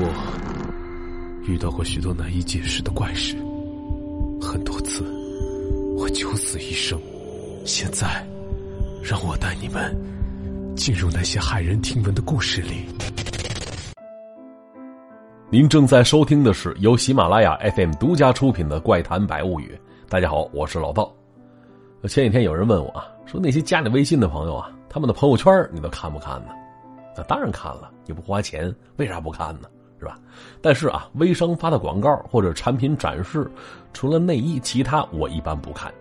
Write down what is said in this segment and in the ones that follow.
我遇到过许多难以解释的怪事，很多次我九死一生。现在，让我带你们进入那些骇人听闻的故事里。您正在收听的是由喜马拉雅 FM 独家出品的《怪谈百物语》。大家好，我是老道。前几天有人问我啊，说那些加你微信的朋友啊，他们的朋友圈你都看不看呢？那当然看了，你不花钱，为啥不看呢？是吧？但是啊，微商发的广告或者产品展示，除了内衣，其他我一般不看。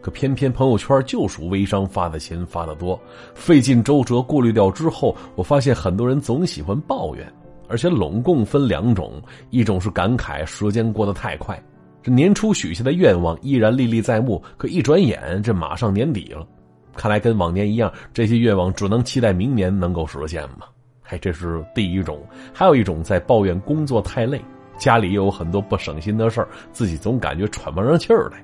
可偏偏朋友圈就属微商发的勤发的多，费尽周折过滤掉之后，我发现很多人总喜欢抱怨，而且拢共分两种：一种是感慨时间过得太快，这年初许下的愿望依然历历在目，可一转眼这马上年底了，看来跟往年一样，这些愿望只能期待明年能够实现嘛。哎，这是第一种，还有一种在抱怨工作太累，家里又有很多不省心的事儿，自己总感觉喘不上气儿来。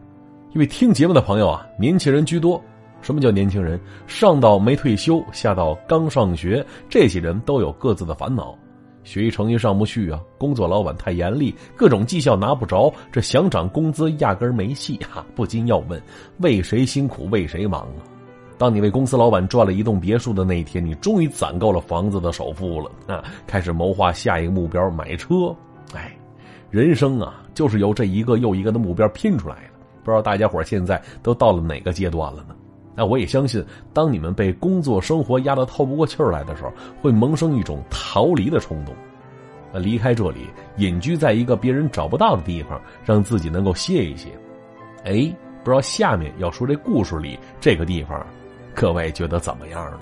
因为听节目的朋友啊，年轻人居多。什么叫年轻人？上到没退休，下到刚上学，这些人都有各自的烦恼。学习成绩上不去啊，工作老板太严厉，各种绩效拿不着，这想涨工资压根儿没戏哈，不禁要问：为谁辛苦为谁忙啊？当你为公司老板赚了一栋别墅的那一天，你终于攒够了房子的首付了啊，开始谋划下一个目标买车。哎，人生啊，就是由这一个又一个的目标拼出来的。不知道大家伙现在都到了哪个阶段了呢？那我也相信，当你们被工作生活压得透不过气儿来的时候，会萌生一种逃离的冲动，那离开这里，隐居在一个别人找不到的地方，让自己能够歇一歇。哎，不知道下面要说这故事里这个地方。各位觉得怎么样呢？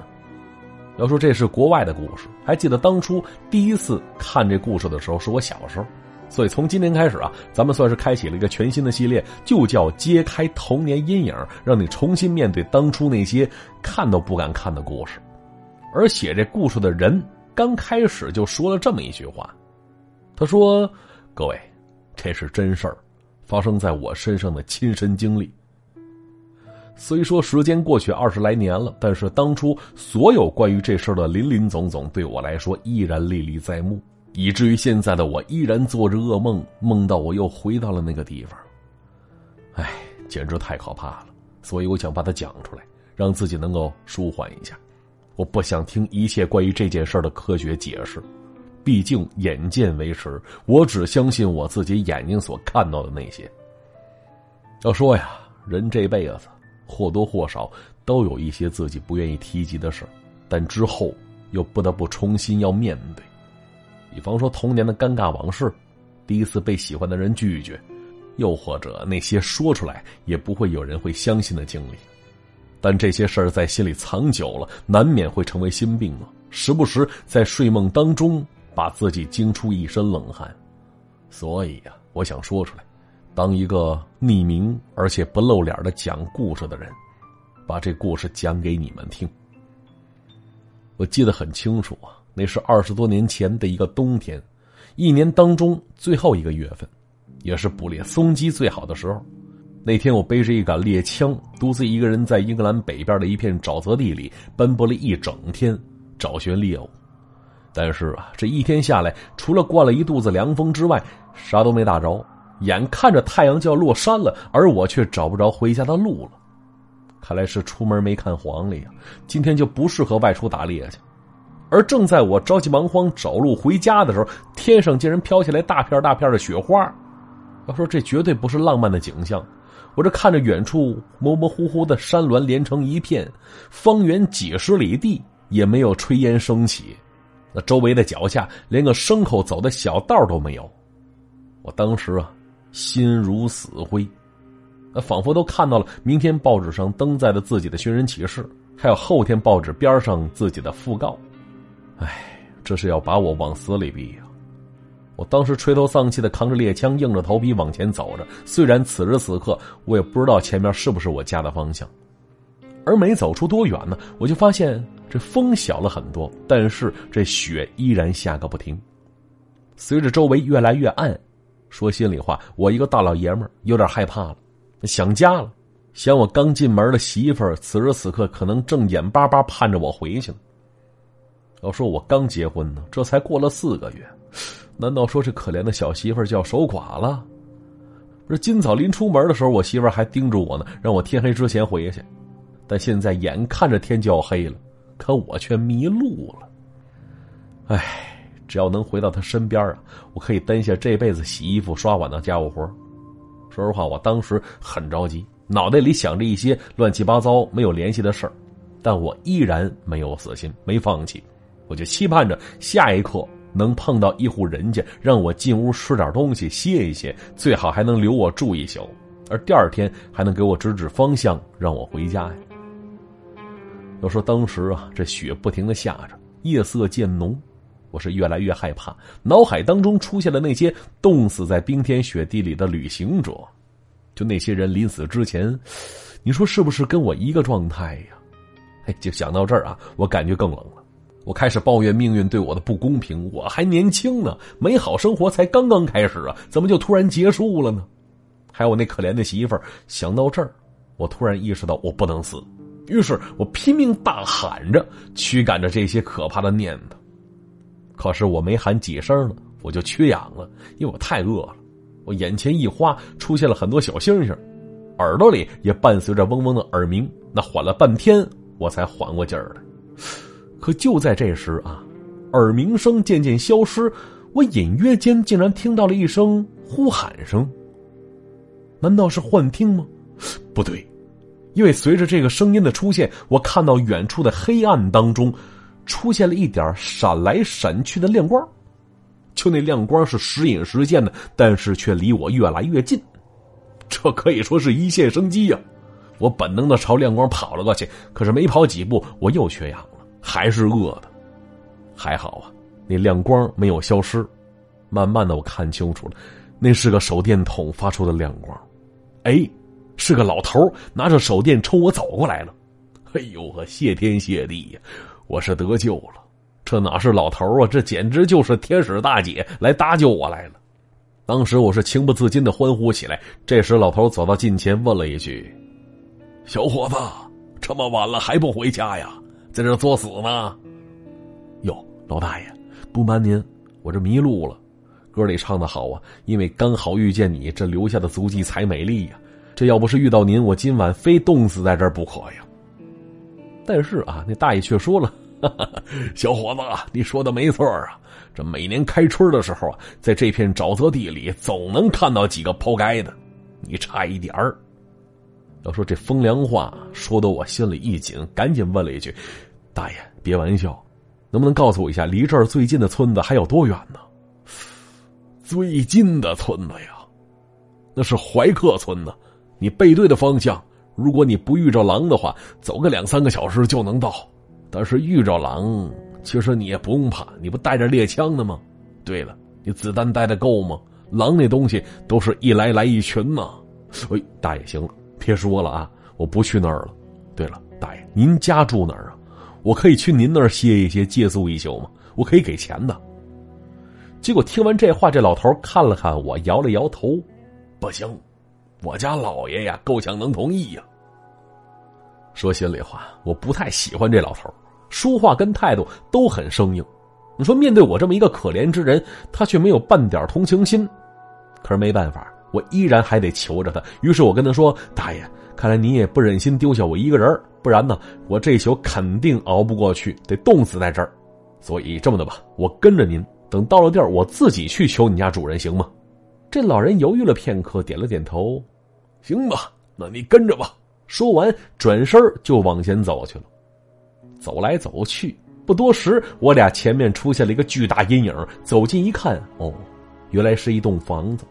要说这是国外的故事，还记得当初第一次看这故事的时候是我小时候，所以从今天开始啊，咱们算是开启了一个全新的系列，就叫揭开童年阴影，让你重新面对当初那些看都不敢看的故事。而写这故事的人刚开始就说了这么一句话，他说：“各位，这是真事儿，发生在我身上的亲身经历。”虽说时间过去二十来年了，但是当初所有关于这事的林林总总，对我来说依然历历在目，以至于现在的我依然做着噩梦，梦到我又回到了那个地方。唉，简直太可怕了！所以我想把它讲出来，让自己能够舒缓一下。我不想听一切关于这件事的科学解释，毕竟眼见为实，我只相信我自己眼睛所看到的那些。要说呀，人这辈子。或多或少都有一些自己不愿意提及的事但之后又不得不重新要面对。比方说童年的尴尬往事，第一次被喜欢的人拒绝，又或者那些说出来也不会有人会相信的经历。但这些事儿在心里藏久了，难免会成为心病啊！时不时在睡梦当中把自己惊出一身冷汗。所以呀，我想说出来。当一个匿名而且不露脸的讲故事的人，把这故事讲给你们听。我记得很清楚啊，那是二十多年前的一个冬天，一年当中最后一个月份，也是捕猎松鸡最好的时候。那天我背着一杆猎枪，独自一个人在英格兰北边的一片沼泽地里奔波了一整天，找寻猎物。但是啊，这一天下来，除了灌了一肚子凉风之外，啥都没打着。眼看着太阳就要落山了，而我却找不着回家的路了。看来是出门没看黄历呀，今天就不适合外出打猎去。而正在我着急忙慌找路回家的时候，天上竟然飘下来大片大片的雪花。要说这绝对不是浪漫的景象，我这看着远处模模糊糊的山峦连成一片，方圆几十里地也没有炊烟升起，那周围的脚下连个牲口走的小道都没有。我当时啊。心如死灰，那仿佛都看到了明天报纸上登载的自己的寻人启事，还有后天报纸边上自己的讣告。唉，这是要把我往死里逼呀！我当时垂头丧气的扛着猎枪，硬着头皮往前走着。虽然此时此刻我也不知道前面是不是我家的方向，而没走出多远呢，我就发现这风小了很多，但是这雪依然下个不停。随着周围越来越暗。说心里话，我一个大老爷们儿有点害怕了，想家了，想我刚进门的媳妇儿，此时此刻可能正眼巴巴盼着我回去呢。要说我刚结婚呢，这才过了四个月，难道说这可怜的小媳妇儿就要守寡了？不是今早临出门的时候，我媳妇儿还叮嘱我呢，让我天黑之前回去。但现在眼看着天就要黑了，可我却迷路了。唉，只要能回到他身边啊，我可以担下这辈子洗衣服、刷碗的家务活。说实话，我当时很着急，脑袋里想着一些乱七八糟、没有联系的事儿，但我依然没有死心，没放弃。我就期盼着下一刻能碰到一户人家，让我进屋吃点东西，歇一歇，最好还能留我住一宿，而第二天还能给我指指方向，让我回家呀。要说当时啊，这雪不停的下着，夜色渐浓，我是越来越害怕，脑海当中出现了那些冻死在冰天雪地里的旅行者，就那些人临死之前，你说是不是跟我一个状态呀？哎，就想到这儿啊，我感觉更冷了。我开始抱怨命运对我的不公平，我还年轻呢，美好生活才刚刚开始啊，怎么就突然结束了呢？还有我那可怜的媳妇儿，想到这儿，我突然意识到我不能死。于是我拼命大喊着，驱赶着这些可怕的念头。可是我没喊几声呢，我就缺氧了，因为我太饿了。我眼前一花，出现了很多小星星，耳朵里也伴随着嗡嗡的耳鸣。那缓了半天，我才缓过劲儿来。可就在这时啊，耳鸣声渐渐消失，我隐约间竟然听到了一声呼喊声。难道是幻听吗？不对。因为随着这个声音的出现，我看到远处的黑暗当中，出现了一点闪来闪去的亮光，就那亮光是时隐时现的，但是却离我越来越近，这可以说是一线生机呀！我本能的朝亮光跑了过去，可是没跑几步，我又缺氧了，还是饿的。还好啊，那亮光没有消失，慢慢的我看清楚了，那是个手电筒发出的亮光，哎。是个老头拿着手电冲我走过来了，哎呦呵，谢天谢地呀，我是得救了！这哪是老头啊，这简直就是天使大姐来搭救我来了！当时我是情不自禁的欢呼起来。这时老头走到近前，问了一句：“小伙子，这么晚了还不回家呀？在这作死呢？”哟，老大爷，不瞒您，我这迷路了。歌里唱的好啊，因为刚好遇见你，这留下的足迹才美丽呀。这要不是遇到您，我今晚非冻死在这儿不可呀。但是啊，那大爷却说了：“ 小伙子，你说的没错啊。这每年开春的时候啊，在这片沼泽地里，总能看到几个抛开的。你差一点儿。”要说这风凉话，说的我心里一紧，赶紧问了一句：“大爷，别玩笑，能不能告诉我一下，离这儿最近的村子还有多远呢？”最近的村子呀，那是怀克村呢。你背对的方向，如果你不遇着狼的话，走个两三个小时就能到。但是遇着狼，其实你也不用怕，你不带着猎枪的吗？对了，你子弹带的够吗？狼那东西都是一来来一群呢。哎，大爷，行了，别说了啊，我不去那儿了。对了，大爷，您家住哪儿啊？我可以去您那儿歇一歇，借宿一宿吗？我可以给钱的。结果听完这话，这老头看了看我，摇了摇头，不行。我家老爷呀，够呛能同意呀。说心里话，我不太喜欢这老头，说话跟态度都很生硬。你说面对我这么一个可怜之人，他却没有半点同情心。可是没办法，我依然还得求着他。于是我跟他说：“大爷，看来你也不忍心丢下我一个人，不然呢，我这宿肯定熬不过去，得冻死在这儿。所以这么的吧，我跟着您，等到了地儿，我自己去求你家主人，行吗？”这老人犹豫了片刻，点了点头：“行吧，那你跟着吧。”说完，转身就往前走去了。走来走去，不多时，我俩前面出现了一个巨大阴影。走近一看，哦，原来是一栋房子。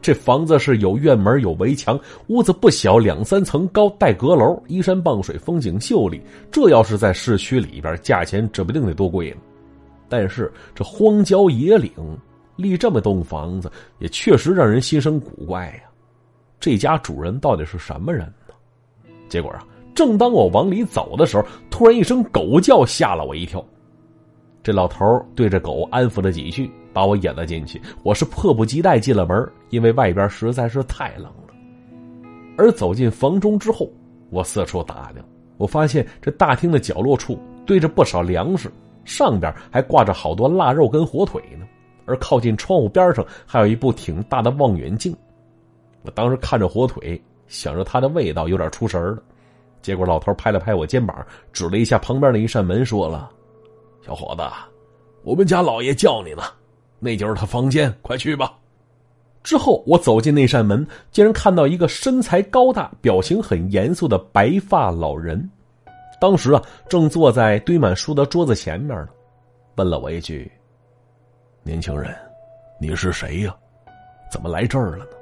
这房子是有院门、有围墙，屋子不小，两三层高，带阁楼，依山傍水，风景秀丽。这要是在市区里边，价钱指不定得多贵呢。但是这荒郊野岭。立这么栋房子，也确实让人心生古怪呀。这家主人到底是什么人呢？结果啊，正当我往里走的时候，突然一声狗叫，吓了我一跳。这老头对着狗安抚了几句，把我引了进去。我是迫不及待进了门，因为外边实在是太冷了。而走进房中之后，我四处打量，我发现这大厅的角落处堆着不少粮食，上边还挂着好多腊肉跟火腿呢。而靠近窗户边上还有一部挺大的望远镜。我当时看着火腿，想着它的味道，有点出神了。结果老头拍了拍我肩膀，指了一下旁边的一扇门，说了：“小伙子，我们家老爷叫你呢，那就是他房间，快去吧。”之后我走进那扇门，竟然看到一个身材高大、表情很严肃的白发老人。当时啊，正坐在堆满书的桌子前面呢，问了我一句：“年轻人，你是谁呀？怎么来这儿了呢？”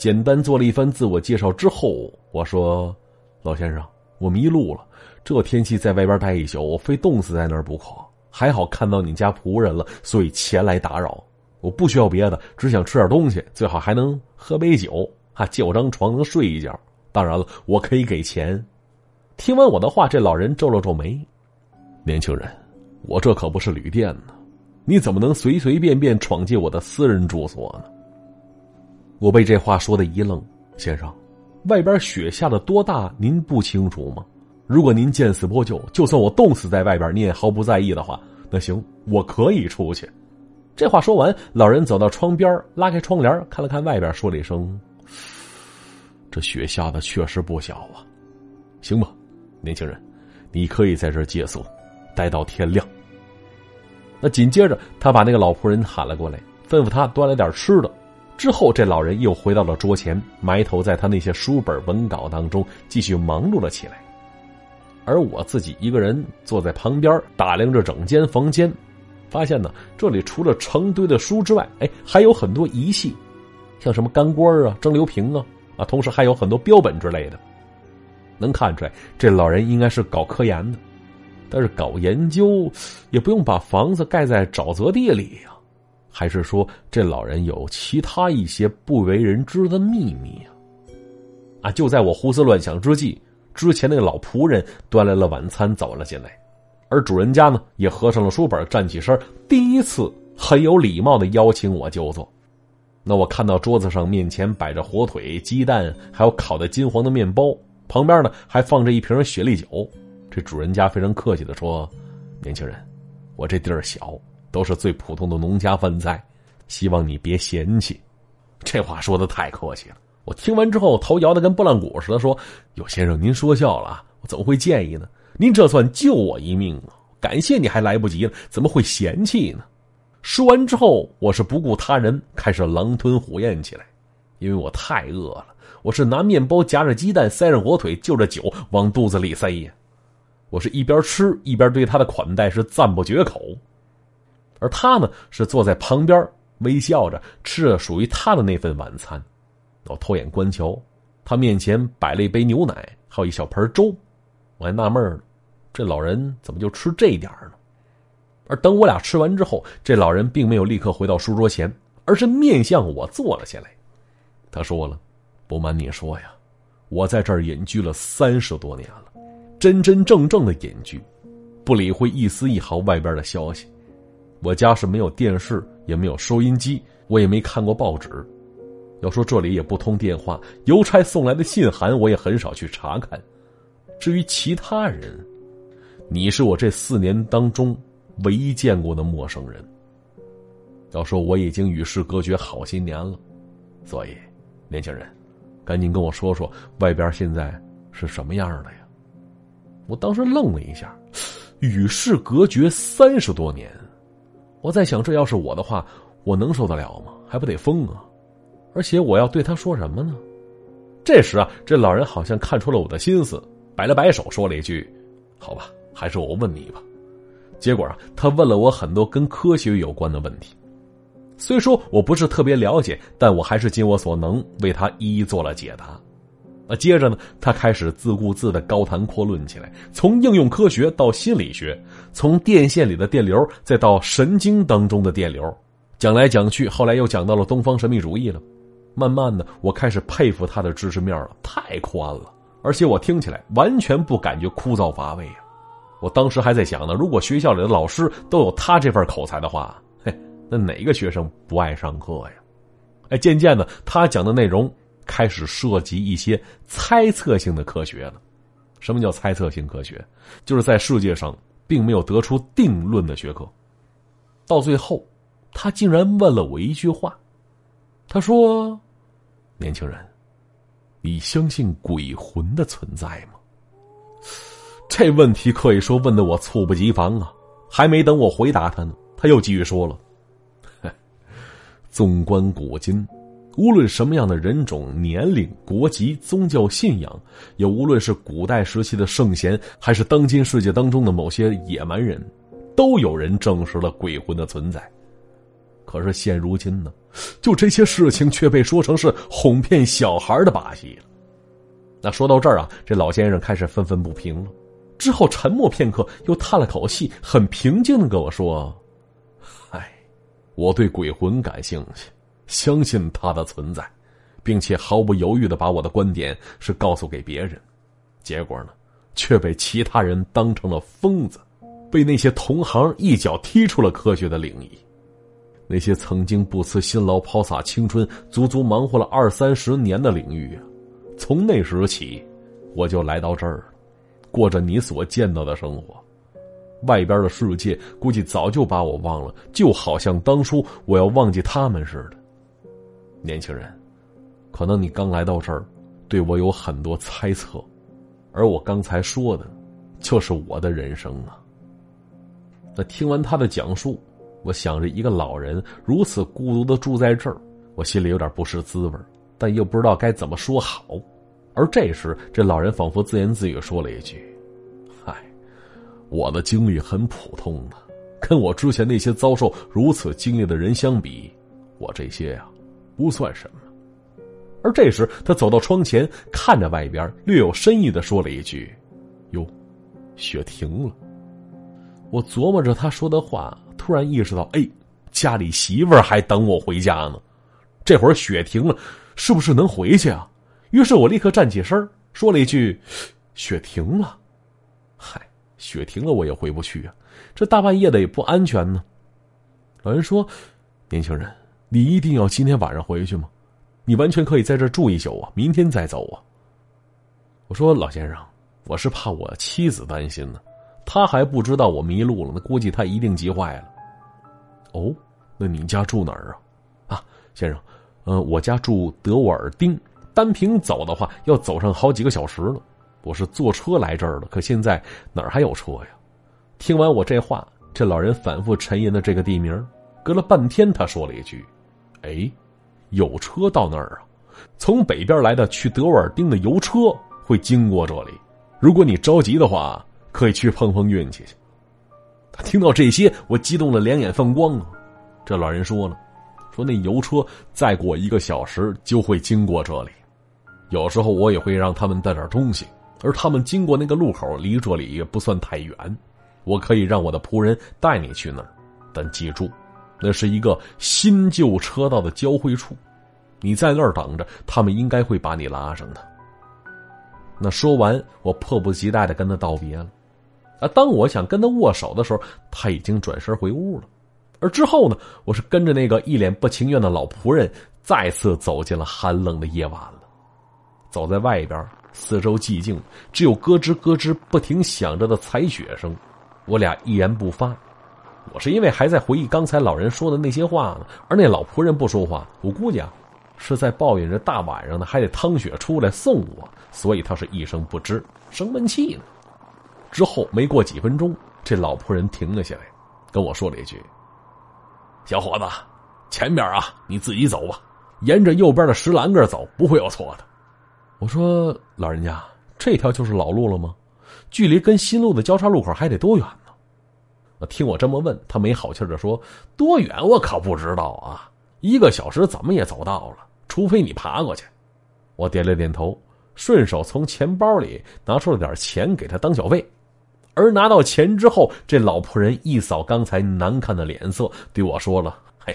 简单做了一番自我介绍之后，我说：“老先生，我迷路了，这天气在外边待一宿，我非冻死在那儿不可。还好看到你家仆人了，所以前来打扰。我不需要别的，只想吃点东西，最好还能喝杯酒，啊，借我张床能睡一觉。当然了，我可以给钱。”听完我的话，这老人皱了皱眉：“年轻人，我这可不是旅店呢，你怎么能随随便便闯进我的私人住所呢？”我被这话说的一愣：“先生，外边雪下的多大，您不清楚吗？如果您见死不救，就算我冻死在外边，你也毫不在意的话，那行，我可以出去。”这话说完，老人走到窗边，拉开窗帘，看了看外边，说了一声：“这雪下的确实不小啊，行吧。”年轻人，你可以在这借宿，待到天亮。那紧接着，他把那个老仆人喊了过来，吩咐他端来点吃的。之后，这老人又回到了桌前，埋头在他那些书本文稿当中继续忙碌了起来。而我自己一个人坐在旁边，打量着整间房间，发现呢，这里除了成堆的书之外，哎，还有很多仪器，像什么干锅啊、蒸馏瓶啊，啊，同时还有很多标本之类的。能看出来，这老人应该是搞科研的，但是搞研究也不用把房子盖在沼泽地里呀，还是说这老人有其他一些不为人知的秘密呀？啊！就在我胡思乱想之际，之前那个老仆人端来了晚餐走了进来，而主人家呢也合上了书本，站起身，第一次很有礼貌的邀请我就坐。那我看到桌子上面前摆着火腿、鸡蛋，还有烤的金黄的面包。旁边呢还放着一瓶雪莉酒，这主人家非常客气的说：“年轻人，我这地儿小，都是最普通的农家饭菜，希望你别嫌弃。”这话说的太客气了，我听完之后头摇的跟拨浪鼓似的，说：“有先生您说笑了，我怎么会介意呢？您这算救我一命啊！感谢你还来不及了，怎么会嫌弃呢？”说完之后，我是不顾他人，开始狼吞虎咽起来，因为我太饿了。我是拿面包夹着鸡蛋，塞上火腿，就着酒往肚子里塞呀。我是一边吃一边对他的款待是赞不绝口，而他呢是坐在旁边微笑着吃着属于他的那份晚餐。我偷眼观瞧，他面前摆了一杯牛奶，还有一小盆粥。我还纳闷呢，这老人怎么就吃这点呢？而等我俩吃完之后，这老人并没有立刻回到书桌前，而是面向我坐了下来。他说了。不瞒你说呀，我在这儿隐居了三十多年了，真真正正的隐居，不理会一丝一毫外边的消息。我家是没有电视，也没有收音机，我也没看过报纸。要说这里也不通电话，邮差送来的信函我也很少去查看。至于其他人，你是我这四年当中唯一见过的陌生人。要说我已经与世隔绝好些年了，所以，年轻人。赶紧跟我说说外边现在是什么样的呀？我当时愣了一下，与世隔绝三十多年，我在想，这要是我的话，我能受得了吗？还不得疯啊！而且我要对他说什么呢？这时啊，这老人好像看出了我的心思，摆了摆手，说了一句：“好吧，还是我问你吧。”结果啊，他问了我很多跟科学有关的问题。虽说我不是特别了解，但我还是尽我所能为他一一做了解答。那接着呢，他开始自顾自的高谈阔论起来，从应用科学到心理学，从电线里的电流再到神经当中的电流，讲来讲去，后来又讲到了东方神秘主义了。慢慢的，我开始佩服他的知识面了，太宽了，而且我听起来完全不感觉枯燥乏味啊！我当时还在想呢，如果学校里的老师都有他这份口才的话。嘿那哪个学生不爱上课呀？哎，渐渐的，他讲的内容开始涉及一些猜测性的科学了。什么叫猜测性科学？就是在世界上并没有得出定论的学科。到最后，他竟然问了我一句话。他说：“年轻人，你相信鬼魂的存在吗？”这问题可以说问的我猝不及防啊！还没等我回答他呢，他又继续说了：“ 纵观古今。”无论什么样的人种、年龄、国籍、宗教信仰，也无论是古代时期的圣贤，还是当今世界当中的某些野蛮人，都有人证实了鬼魂的存在。可是现如今呢，就这些事情却被说成是哄骗小孩的把戏了。那说到这儿啊，这老先生开始愤愤不平了。之后沉默片刻，又叹了口气，很平静的跟我说：“唉，我对鬼魂感兴趣。”相信他的存在，并且毫不犹豫的把我的观点是告诉给别人，结果呢，却被其他人当成了疯子，被那些同行一脚踢出了科学的领域。那些曾经不辞辛劳抛洒青春、足足忙活了二三十年的领域啊，从那时起，我就来到这儿，过着你所见到的生活。外边的世界估计早就把我忘了，就好像当初我要忘记他们似的。年轻人，可能你刚来到这儿，对我有很多猜测，而我刚才说的，就是我的人生啊。那听完他的讲述，我想着一个老人如此孤独的住在这儿，我心里有点不是滋味但又不知道该怎么说好。而这时，这老人仿佛自言自语说了一句：“嗨，我的经历很普通的，跟我之前那些遭受如此经历的人相比，我这些呀。”不算什么，而这时他走到窗前，看着外边，略有深意的说了一句：“哟，雪停了。”我琢磨着他说的话，突然意识到，哎，家里媳妇儿还等我回家呢。这会儿雪停了，是不是能回去啊？于是我立刻站起身，说了一句：“雪停了。”嗨，雪停了，我也回不去啊，这大半夜的也不安全呢。老人说：“年轻人。”你一定要今天晚上回去吗？你完全可以在这住一宿啊，明天再走啊。我说老先生，我是怕我妻子担心呢，他还不知道我迷路了，那估计他一定急坏了。哦，那你家住哪儿啊？啊，先生，呃，我家住德沃尔丁，单凭走的话要走上好几个小时了。我是坐车来这儿的，可现在哪儿还有车呀？听完我这话，这老人反复沉吟的这个地名，隔了半天，他说了一句。哎，有车到那儿啊！从北边来的去德沃尔丁的油车会经过这里。如果你着急的话，可以去碰碰运气去。听到这些，我激动的两眼放光啊！这老人说了，说那油车再过一个小时就会经过这里。有时候我也会让他们带点东西，而他们经过那个路口离这里也不算太远。我可以让我的仆人带你去那儿，但记住。那是一个新旧车道的交汇处，你在那儿等着，他们应该会把你拉上的。那说完，我迫不及待的跟他道别了。啊，当我想跟他握手的时候，他已经转身回屋了。而之后呢，我是跟着那个一脸不情愿的老仆人，再次走进了寒冷的夜晚了。走在外边，四周寂静，只有咯吱咯吱不停响着的踩雪声。我俩一言不发。我是因为还在回忆刚才老人说的那些话呢，而那老仆人不说话，我估计啊，是在抱怨着大晚上的还得趟雪出来送我，所以他是一声不吱，生闷气呢。之后没过几分钟，这老仆人停了下来，跟我说了一句：“小伙子，前边啊，你自己走吧，沿着右边的石栏杆走，不会有错的。”我说：“老人家，这条就是老路了吗？距离跟新路的交叉路口还得多远？”听我这么问，他没好气的说：“多远我可不知道啊，一个小时怎么也走到了，除非你爬过去。”我点了点头，顺手从钱包里拿出了点钱给他当小费。而拿到钱之后，这老仆人一扫刚才难看的脸色，对我说了：“嘿，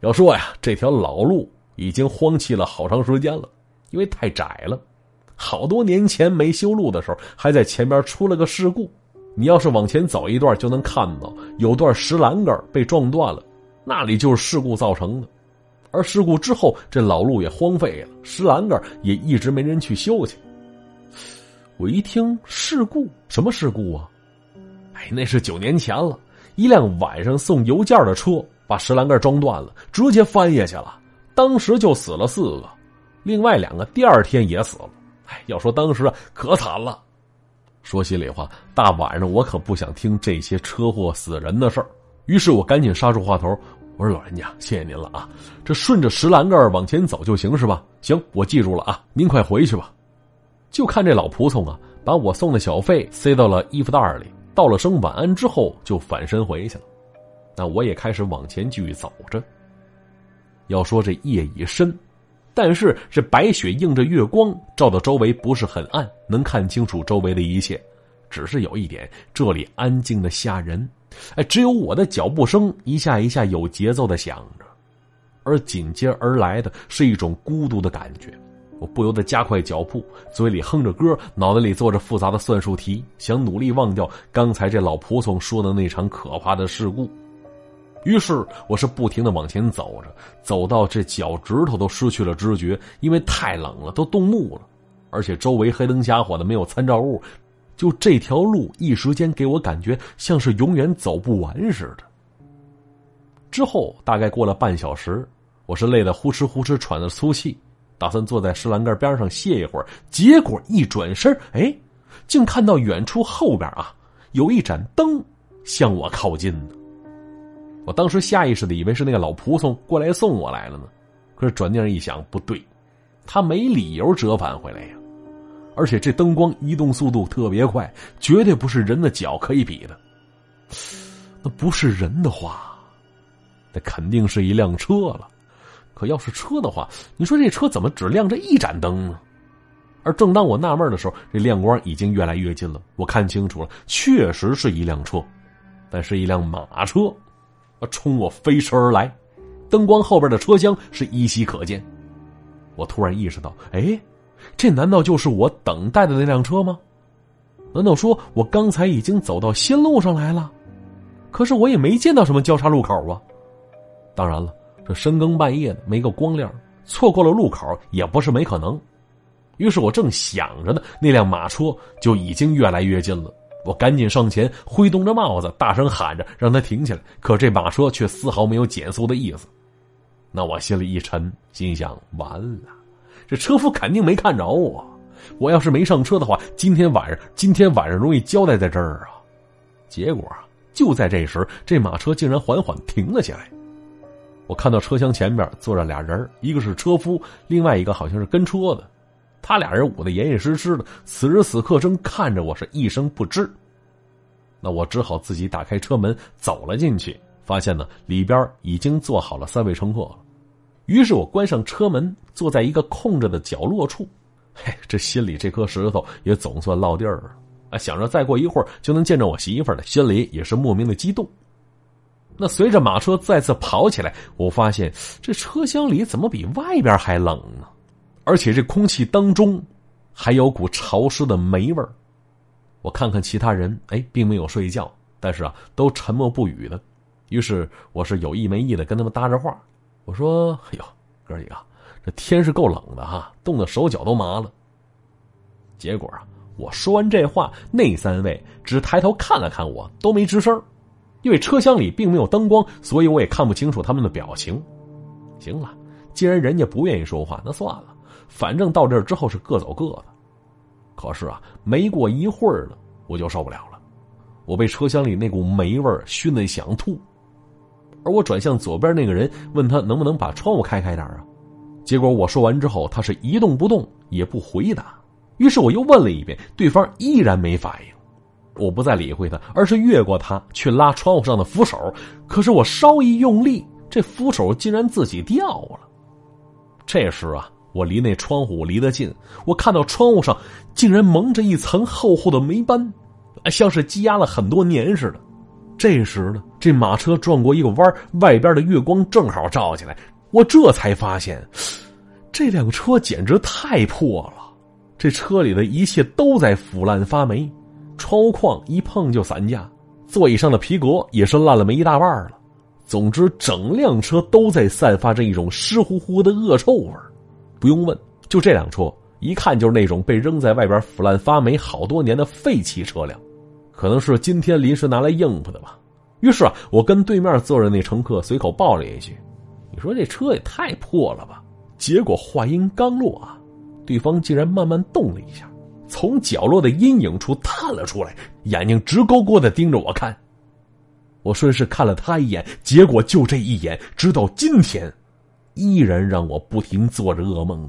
要说呀，这条老路已经荒弃了好长时间了，因为太窄了。好多年前没修路的时候，还在前边出了个事故。”你要是往前走一段，就能看到有段石栏杆被撞断了，那里就是事故造成的。而事故之后，这老路也荒废了，石栏杆也一直没人去修去。我一听事故，什么事故啊？哎，那是九年前了，一辆晚上送邮件的车把石栏杆撞断了，直接翻下去了。当时就死了四个，另外两个第二天也死了。哎，要说当时，可惨了。说心里话，大晚上我可不想听这些车祸死人的事儿。于是我赶紧刹住话头，我说：“老人家，谢谢您了啊，这顺着石栏杆往前走就行是吧？行，我记住了啊，您快回去吧。”就看这老仆从啊，把我送的小费塞到了衣服袋里，道了声晚安之后就返身回去了。那我也开始往前继续走着。要说这夜已深。但是这白雪映着月光，照到周围不是很暗，能看清楚周围的一切。只是有一点，这里安静的吓人。哎，只有我的脚步声一下一下有节奏的响着，而紧接而来的是一种孤独的感觉。我不由得加快脚步，嘴里哼着歌，脑袋里做着复杂的算术题，想努力忘掉刚才这老仆从说的那场可怕的事故。于是我是不停的往前走着，走到这脚趾头都失去了知觉，因为太冷了，都冻木了，而且周围黑灯瞎火的，没有参照物，就这条路一时间给我感觉像是永远走不完似的。之后大概过了半小时，我是累得呼哧呼哧喘着粗气，打算坐在石栏杆边上歇一会儿，结果一转身，哎，竟看到远处后边啊有一盏灯向我靠近。我当时下意识的以为是那个老仆从过来送我来了呢，可是转念一想，不对，他没理由折返回来呀，而且这灯光移动速度特别快，绝对不是人的脚可以比的。那不是人的话，那肯定是一辆车了。可要是车的话，你说这车怎么只亮着一盏灯呢？而正当我纳闷的时候，这亮光已经越来越近了。我看清楚了，确实是一辆车，但是一辆马车。冲我飞驰而来，灯光后边的车厢是依稀可见。我突然意识到，哎，这难道就是我等待的那辆车吗？难道说我刚才已经走到新路上来了？可是我也没见到什么交叉路口啊。当然了，这深更半夜的没个光亮，错过了路口也不是没可能。于是我正想着呢，那辆马车就已经越来越近了。我赶紧上前，挥动着帽子，大声喊着让他停下来。可这马车却丝毫没有减速的意思。那我心里一沉，心想：完了，这车夫肯定没看着我。我要是没上车的话，今天晚上今天晚上容易交代在这儿啊。结果啊，就在这时，这马车竟然缓缓停了下来。我看到车厢前面坐着俩人，一个是车夫，另外一个好像是跟车的。他俩人捂得严严实实的，此时此刻正看着我，是一声不吱。那我只好自己打开车门走了进去，发现呢里边已经坐好了三位乘客了。于是我关上车门，坐在一个空着的角落处。嘿，这心里这颗石头也总算落地儿了。啊，想着再过一会儿就能见着我媳妇儿了，心里也是莫名的激动。那随着马车再次跑起来，我发现这车厢里怎么比外边还冷呢？而且这空气当中，还有股潮湿的霉味儿。我看看其他人，哎，并没有睡觉，但是啊，都沉默不语的。于是我是有意没意的跟他们搭着话，我说：“哎呦，哥几个，这天是够冷的哈，冻得手脚都麻了。”结果啊，我说完这话，那三位只抬头看了看我，都没吱声因为车厢里并没有灯光，所以我也看不清楚他们的表情。行了，既然人家不愿意说话，那算了。反正到这儿之后是各走各的，可是啊，没过一会儿呢，我就受不了了。我被车厢里那股霉味熏得想吐，而我转向左边那个人，问他能不能把窗户开开点啊？结果我说完之后，他是一动不动，也不回答。于是我又问了一遍，对方依然没反应。我不再理会他，而是越过他去拉窗户上的扶手。可是我稍一用力，这扶手竟然自己掉了。这时啊。我离那窗户离得近，我看到窗户上竟然蒙着一层厚厚的霉斑，像是积压了很多年似的。这时呢，这马车转过一个弯，外边的月光正好照进来，我这才发现，这辆车简直太破了。这车里的一切都在腐烂发霉，窗框一碰就散架，座椅上的皮革也是烂了没一大半了。总之，整辆车都在散发着一种湿乎乎的恶臭味儿。不用问，就这辆车，一看就是那种被扔在外边腐烂发霉好多年的废弃车辆，可能是今天临时拿来应付的吧。于是啊，我跟对面坐着那乘客随口报了一句：“你说这车也太破了吧？”结果话音刚落啊，对方竟然慢慢动了一下，从角落的阴影处探了出来，眼睛直勾勾的盯着我看。我顺势看了他一眼，结果就这一眼，直到今天，依然让我不停做着噩梦。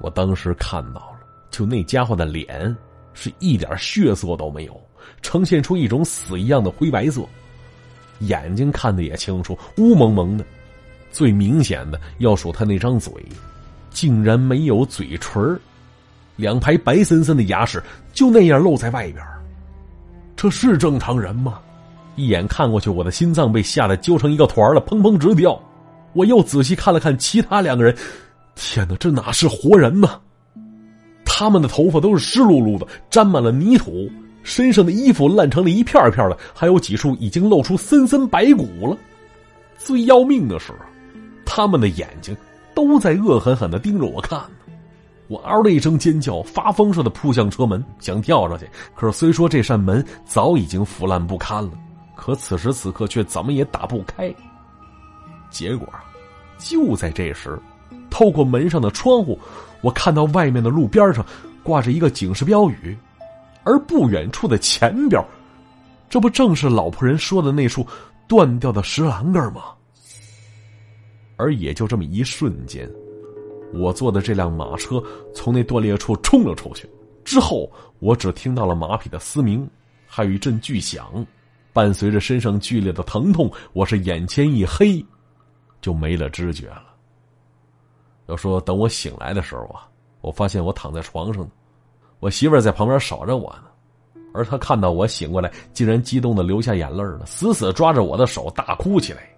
我当时看到了，就那家伙的脸是一点血色都没有，呈现出一种死一样的灰白色，眼睛看的也清楚，乌蒙蒙的。最明显的要数他那张嘴，竟然没有嘴唇两排白森森的牙齿就那样露在外边这是正常人吗？一眼看过去，我的心脏被吓得揪成一个团了，砰砰直跳。我又仔细看了看其他两个人，天哪，这哪是活人呢？他们的头发都是湿漉漉的，沾满了泥土，身上的衣服烂成了一片一片的，还有几处已经露出森森白骨了。最要命的是。他们的眼睛都在恶狠狠的盯着我看呢，我嗷的一声尖叫，发疯似的扑向车门，想跳上去。可是虽说这扇门早已经腐烂不堪了，可此时此刻却怎么也打不开。结果，就在这时，透过门上的窗户，我看到外面的路边上挂着一个警示标语，而不远处的前边，这不正是老仆人说的那处断掉的石栏杆吗？而也就这么一瞬间，我坐的这辆马车从那断裂处冲了出去。之后，我只听到了马匹的嘶鸣，还有一阵巨响，伴随着身上剧烈的疼痛，我是眼前一黑，就没了知觉了。要说等我醒来的时候啊，我发现我躺在床上，我媳妇儿在旁边守着我呢，而她看到我醒过来，竟然激动的流下眼泪了，死死抓着我的手大哭起来。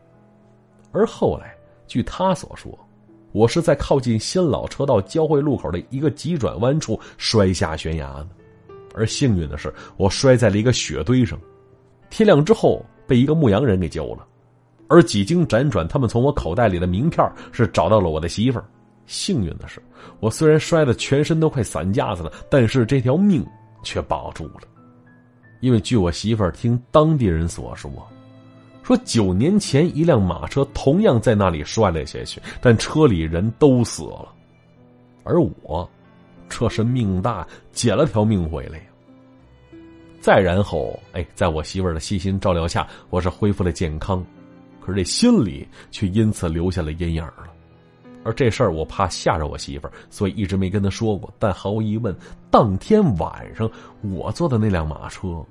而后来。据他所说，我是在靠近新老车道交汇路口的一个急转弯处摔下悬崖的，而幸运的是，我摔在了一个雪堆上。天亮之后，被一个牧羊人给救了，而几经辗转，他们从我口袋里的名片是找到了我的媳妇儿。幸运的是，我虽然摔得全身都快散架子了，但是这条命却保住了，因为据我媳妇儿听当地人所说。说九年前一辆马车同样在那里摔了下去，但车里人都死了，而我，这是命大，捡了条命回来呀。再然后，哎，在我媳妇儿的细心照料下，我是恢复了健康，可是这心里却因此留下了阴影了。而这事儿我怕吓着我媳妇儿，所以一直没跟她说过。但毫无疑问，当天晚上我坐的那辆马车。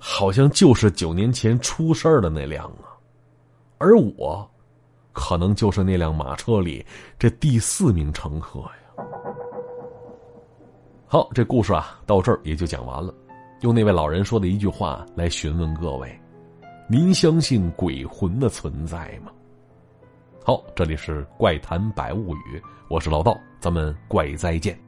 好像就是九年前出事儿的那辆啊，而我，可能就是那辆马车里这第四名乘客呀。好，这故事啊到这儿也就讲完了。用那位老人说的一句话来询问各位：您相信鬼魂的存在吗？好，这里是怪谈百物语，我是老道，咱们怪哉见。